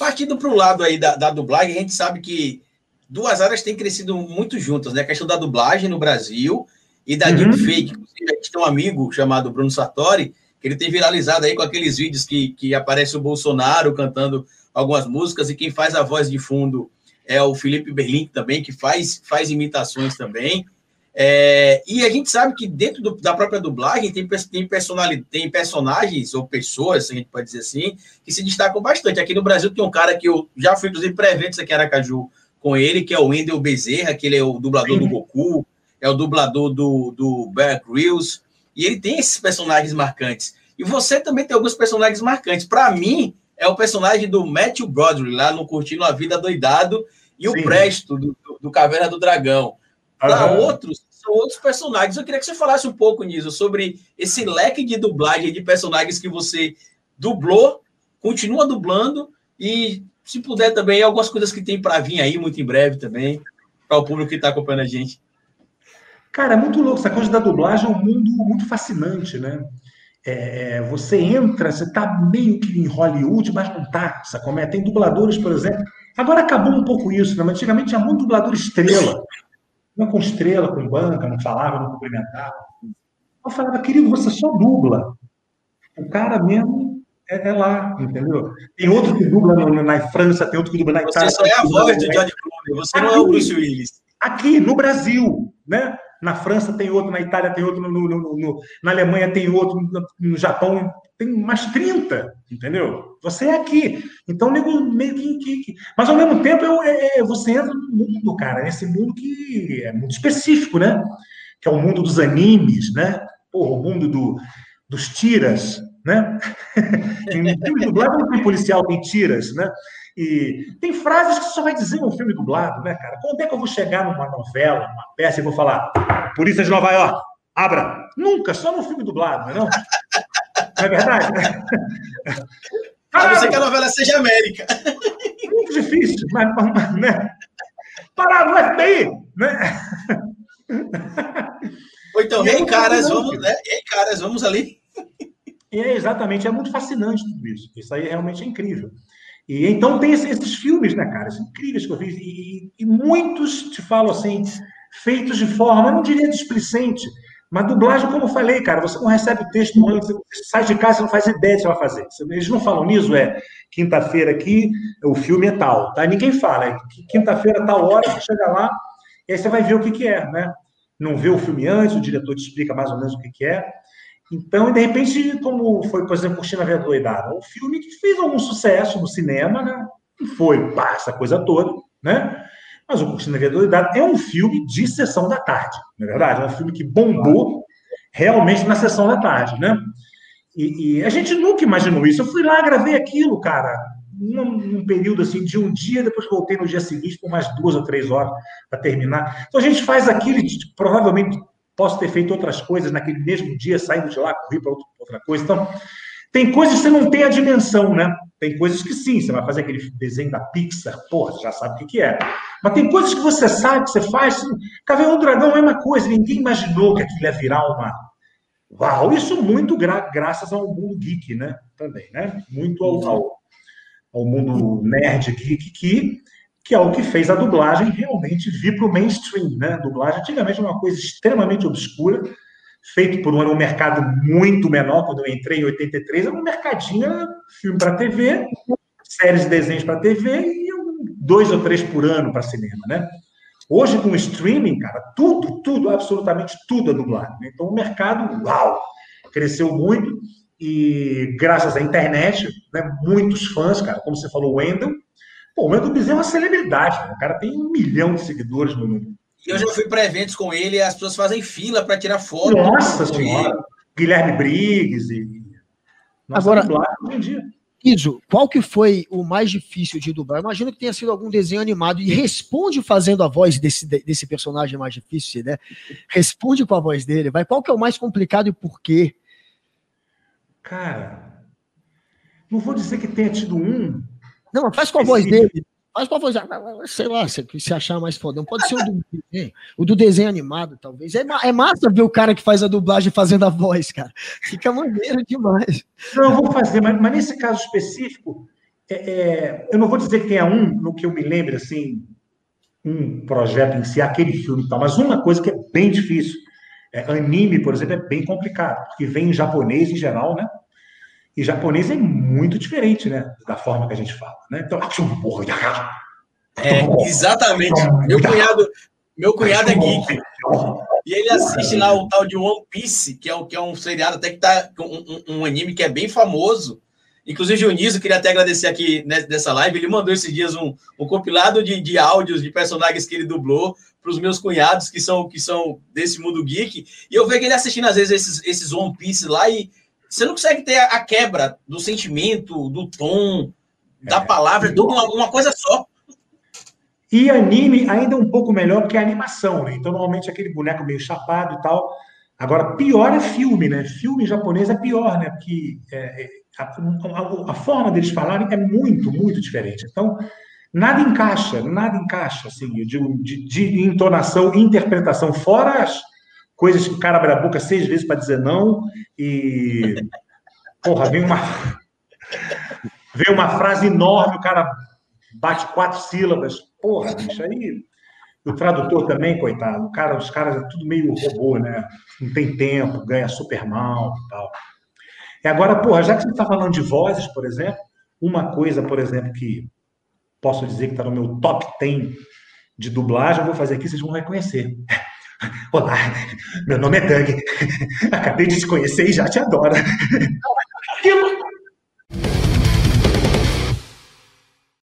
Partindo para o lado aí da, da dublagem, a gente sabe que duas áreas têm crescido muito juntas, né? A questão da dublagem no Brasil e da uhum. deepfake. Inclusive, a gente tem um amigo chamado Bruno Sartori, que ele tem viralizado aí com aqueles vídeos que, que aparece o Bolsonaro cantando algumas músicas e quem faz a voz de fundo é o Felipe Berlim também, que faz, faz imitações também. É, e a gente sabe que dentro do, da própria dublagem tem, tem, tem personagens ou pessoas, a gente pode dizer assim, que se destacam bastante. Aqui no Brasil tem um cara que eu já fui, inclusive, para eventos aqui em Aracaju com ele, que é o Wendel Bezerra, que ele é o dublador Sim. do Goku, é o dublador do, do Bear Grylls, e ele tem esses personagens marcantes. E você também tem alguns personagens marcantes. Para mim, é o personagem do Matthew Broderick, lá no Curtindo a Vida Doidado, e Sim. o Presto, do, do Caverna do Dragão. Para uhum. outros, são outros personagens. Eu queria que você falasse um pouco nisso, sobre esse leque de dublagem de personagens que você dublou, continua dublando, e se puder também, algumas coisas que tem para vir aí muito em breve também, para o público que está acompanhando a gente. Cara, é muito louco. Essa coisa da dublagem é um mundo muito fascinante, né? É, é você entra, você está meio que em Hollywood, mas não está, sacou? Tem dubladores, por exemplo. Agora acabou um pouco isso, né? Mas antigamente tinha muito dublador estrela. Não com estrela, com banca, não falava, não cumprimentava. Eu falava, querido, você só dubla. O cara mesmo é, é lá, entendeu? Tem outro que dubla na, na, França, tem outro que dubla na Itália. Você só é a voz do Johnny Clooney, você aqui, não é o Bruce Willis. Aqui, no Brasil, né? Na França tem outro, na Itália tem outro, no, no, no, na Alemanha tem outro, no, Japão tem mais 30, entendeu? Você é aqui. Então, meio que, que, que... Mas, ao mesmo tempo, eu, é, é, você entra no mundo, cara, nesse mundo que é muito específico, né? Que é o mundo dos animes, né? Porra, o mundo do, dos tiras, né? em filme dublado não tem policial, tem tiras, né? E tem frases que só vai dizer num filme dublado, né, cara? Quando é que eu vou chegar numa novela, numa peça e vou falar Polícia de Nova York, abra? Nunca, só no filme dublado, não é não? Não é verdade? A não ser que a novela seja América. Muito difícil, mas, mas né? Parar no FBI, né? Ou então, ei, caras, vamos, né? Ei, caras, vamos ali. E é exatamente, é muito fascinante tudo isso. Isso aí realmente é incrível. E então tem esses, esses filmes, né, cara? São incríveis que eu fiz. E, e, muitos, te falo assim, feitos de forma, eu não diria displicente, mas dublagem, como eu falei, cara, você não recebe o texto antes, você sai de casa, você não faz ideia do que vai fazer. Eles não falam nisso, é quinta-feira aqui, o filme é tal, tá? Ninguém fala, é quinta-feira, tal hora, você chega lá, e aí você vai ver o que, que é, né? Não vê o filme antes, o diretor te explica mais ou menos o que, que é. Então, de repente, como foi, por exemplo, Curtindo a Vida Doidada, um filme que fez algum sucesso no cinema, né? E foi, pá, essa coisa toda, né? Mas o Curtindo a Vida Doidada é um filme de sessão da tarde, não é verdade? É um filme que bombou realmente na sessão da tarde, né? E, e a gente nunca imaginou isso. Eu fui lá, gravei aquilo, cara, num, num, período assim de um dia, depois voltei no dia seguinte por mais duas ou três horas para terminar. Então a gente faz aquilo e provavelmente posso ter feito outras coisas naquele mesmo dia, saindo de lá, corri para outra coisa. Então, tem coisas que você não tem a dimensão, né? Tem coisas que sim, você vai fazer aquele desenho da Pixar, porra, você já sabe o que, é. Mas tem coisas que você sabe, que você faz. Caverna do Dragão é a mesma coisa, ninguém imaginou que aquilo ia virar uma. Uau! Isso muito gra graças ao mundo geek, né? Também, né? Muito ao, ao, ao mundo nerd geek que que é o que fez a dublagem realmente vir para o mainstream. Né? A dublagem antigamente era uma coisa extremamente obscura, feito por um, um mercado muito menor. Quando eu entrei em 83, era um mercadinho, filme para TV, séries de desenhos para TV e dois ou três por ano para cinema. Né? Hoje, com o streaming, cara, tudo, tudo, absolutamente tudo é dublado. Né? Então, o mercado, uau, cresceu muito e graças à internet, né, muitos fãs, cara, como você falou, o Wendell, Pô, o Wendel Bezerra é uma celebridade, né? o cara tem um milhão de seguidores no mundo. E eu já fui para eventos com ele e as pessoas fazem fila para tirar foto. Nossa senhora! Ele. Guilherme Briggs e. Nossa, Agora, Iso, qual que foi o mais difícil de dublar? Imagino que tenha sido algum desenho animado e responde fazendo a voz desse, desse personagem mais difícil, né? Responde com a voz dele. Vai, qual que é o mais complicado e por quê? Cara, não vou dizer que tenha tido um, não, faz com a voz dele. Faz com a voz, sei lá, se, se achar mais fodão. Pode ser o do desenho, o do desenho animado, talvez. É, é massa ver o cara que faz a dublagem fazendo a voz, cara. Fica maneiro demais. Não, eu vou fazer, mas, mas nesse caso específico, é, é, eu não vou dizer que tenha um no que eu me lembre, assim, um projeto em si, aquele filme e tal, mas uma coisa que é bem difícil. É, anime, por exemplo, é bem complicado, porque vem em japonês em geral, né? E japonês é muito diferente, né? Da forma que a gente fala, né? Então, é, exatamente. Meu cunhado, meu cunhado é geek. E ele assiste lá o tal de One Piece, que é, o, que é um seriado até que tá. Um, um, um anime que é bem famoso. Inclusive, o Niso, queria até agradecer aqui nessa live. Ele mandou esses dias um, um compilado de, de áudios de personagens que ele dublou para os meus cunhados, que são, que são desse mundo geek. E eu vejo ele assistindo, às vezes, esses, esses One Piece lá e você não consegue ter a quebra do sentimento, do tom, da é. palavra, uma, uma coisa só. E anime ainda um pouco melhor que a animação, né? Então, normalmente aquele boneco meio chapado e tal. Agora, pior é filme, né? Filme japonês é pior, né? Porque é, é a, a, a, forma deles falarem é muito, muito diferente. Então, nada encaixa, nada encaixa, assim, de, de, de entonação, interpretação, fora as coisas que o cara abre a boca seis vezes para dizer não e. Porra, vem uma. Vem uma frase enorme, o cara bate quatro sílabas. Porra, bicho, aí. O tradutor também, coitado. O cara, os caras é tudo meio robô, né? Não tem tempo, ganha super mal e tal. E agora, porra, já que você está falando de vozes, por exemplo, uma coisa, por exemplo, que posso dizer que está no meu top 10 de dublagem, eu vou fazer aqui, vocês vão reconhecer. Olá, meu nome é Doug. Acabei de te conhecer e já te adoro.